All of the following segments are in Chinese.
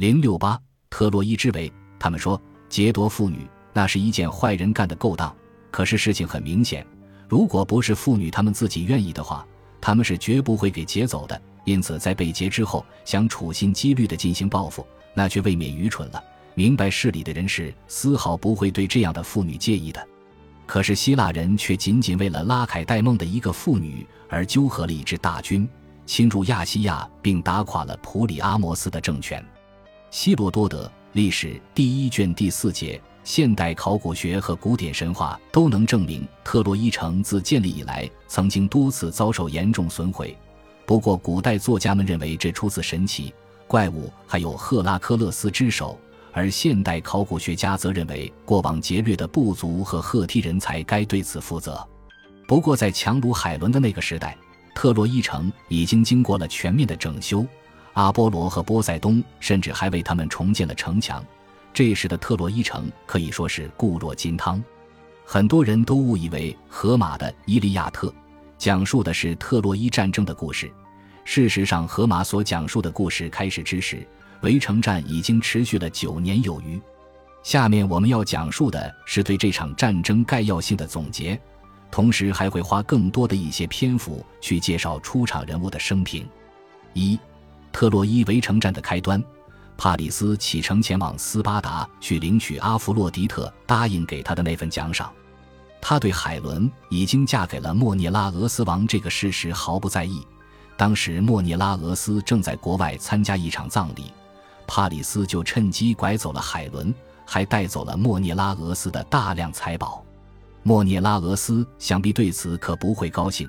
零六八特洛伊之围，他们说劫夺妇女那是一件坏人干的勾当。可是事情很明显，如果不是妇女他们自己愿意的话，他们是绝不会给劫走的。因此，在被劫之后，想处心积虑地进行报复，那却未免愚蠢了。明白事理的人是丝毫不会对这样的妇女介意的。可是希腊人却仅仅为了拉凯戴梦的一个妇女而纠合了一支大军，侵入亚细亚，并打垮了普里阿摩斯的政权。希罗多德历史第一卷第四节。现代考古学和古典神话都能证明，特洛伊城自建立以来曾经多次遭受严重损毁。不过，古代作家们认为这出自神奇怪物，还有赫拉克勒斯之手；而现代考古学家则认为，过往劫掠的部族和赫梯人才该对此负责。不过，在强如海伦的那个时代，特洛伊城已经经过了全面的整修，阿波罗和波塞冬甚至还为他们重建了城墙。这时的特洛伊城可以说是固若金汤，很多人都误以为荷马的《伊利亚特》讲述的是特洛伊战争的故事。事实上，荷马所讲述的故事开始之时，围城战已经持续了九年有余。下面我们要讲述的是对这场战争概要性的总结，同时还会花更多的一些篇幅去介绍出场人物的生平。一、特洛伊围城战的开端。帕里斯启程前往斯巴达去领取阿弗洛狄特答应给他的那份奖赏。他对海伦已经嫁给了莫涅拉俄斯王这个事实毫不在意。当时莫涅拉俄斯正在国外参加一场葬礼，帕里斯就趁机拐走了海伦，还带走了莫涅拉俄斯的大量财宝。莫涅拉俄斯想必对此可不会高兴，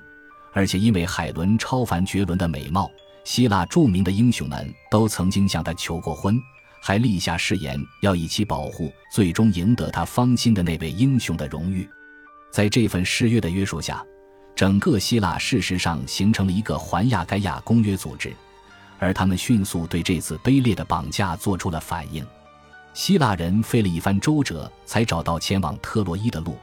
而且因为海伦超凡绝伦的美貌。希腊著名的英雄们都曾经向他求过婚，还立下誓言要以其保护，最终赢得他芳心的那位英雄的荣誉。在这份誓约的约束下，整个希腊事实上形成了一个环亚该亚公约组织，而他们迅速对这次卑劣的绑架做出了反应。希腊人费了一番周折，才找到前往特洛伊的路。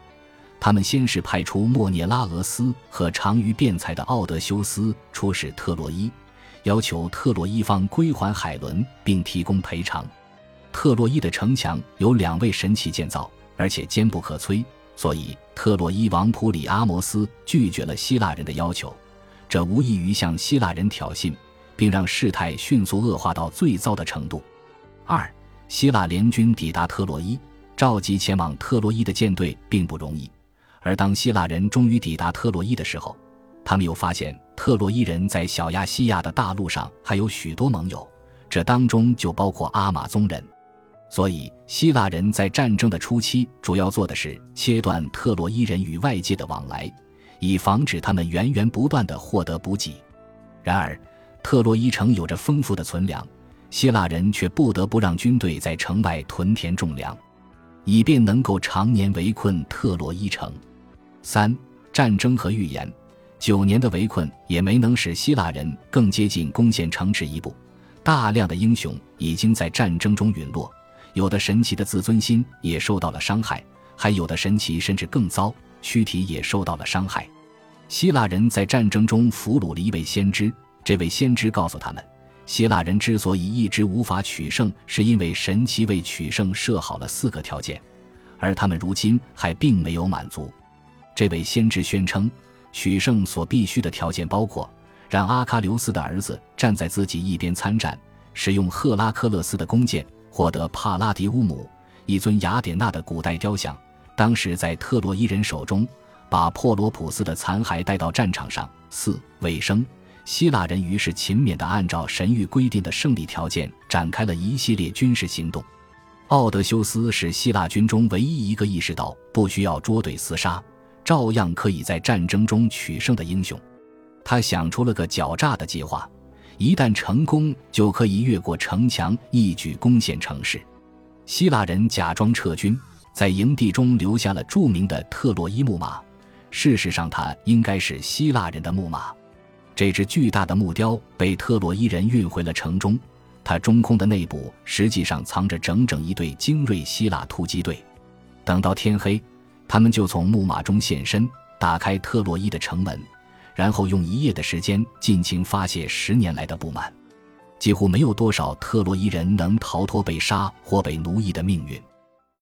他们先是派出莫涅拉俄斯和长于辩才的奥德修斯出使特洛伊。要求特洛伊方归还海伦，并提供赔偿。特洛伊的城墙由两位神奇建造，而且坚不可摧，所以特洛伊王普里阿摩斯拒绝了希腊人的要求。这无异于向希腊人挑衅，并让事态迅速恶化到最糟的程度。二，希腊联军抵达特洛伊，召集前往特洛伊的舰队并不容易。而当希腊人终于抵达特洛伊的时候，他们又发现特洛伊人在小亚细亚的大陆上还有许多盟友，这当中就包括阿马宗人。所以，希腊人在战争的初期主要做的是切断特洛伊人与外界的往来，以防止他们源源不断地获得补给。然而，特洛伊城有着丰富的存粮，希腊人却不得不让军队在城外屯田种粮，以便能够常年围困特洛伊城。三、战争和预言。九年的围困也没能使希腊人更接近攻陷城池一步，大量的英雄已经在战争中陨落，有的神奇的自尊心也受到了伤害，还有的神奇甚至更糟，躯体也受到了伤害。希腊人在战争中俘虏了一位先知，这位先知告诉他们，希腊人之所以一直无法取胜，是因为神奇为取胜设好了四个条件，而他们如今还并没有满足。这位先知宣称。取胜所必须的条件包括让阿喀琉斯的儿子站在自己一边参战，使用赫拉克勒斯的弓箭，获得帕拉迪乌姆一尊雅典娜的古代雕像，当时在特洛伊人手中，把珀罗普斯的残骸带到战场上。四尾声，希腊人于是勤勉地按照神谕规定的胜利条件展开了一系列军事行动。奥德修斯是希腊军中唯一一个意识到不需要捉对厮杀。照样可以在战争中取胜的英雄，他想出了个狡诈的计划，一旦成功，就可以越过城墙，一举攻陷城市。希腊人假装撤军，在营地中留下了著名的特洛伊木马，事实上，它应该是希腊人的木马。这只巨大的木雕被特洛伊人运回了城中，它中空的内部实际上藏着整整一队精锐希腊突击队。等到天黑。他们就从木马中现身，打开特洛伊的城门，然后用一夜的时间尽情发泄十年来的不满。几乎没有多少特洛伊人能逃脱被杀或被奴役的命运。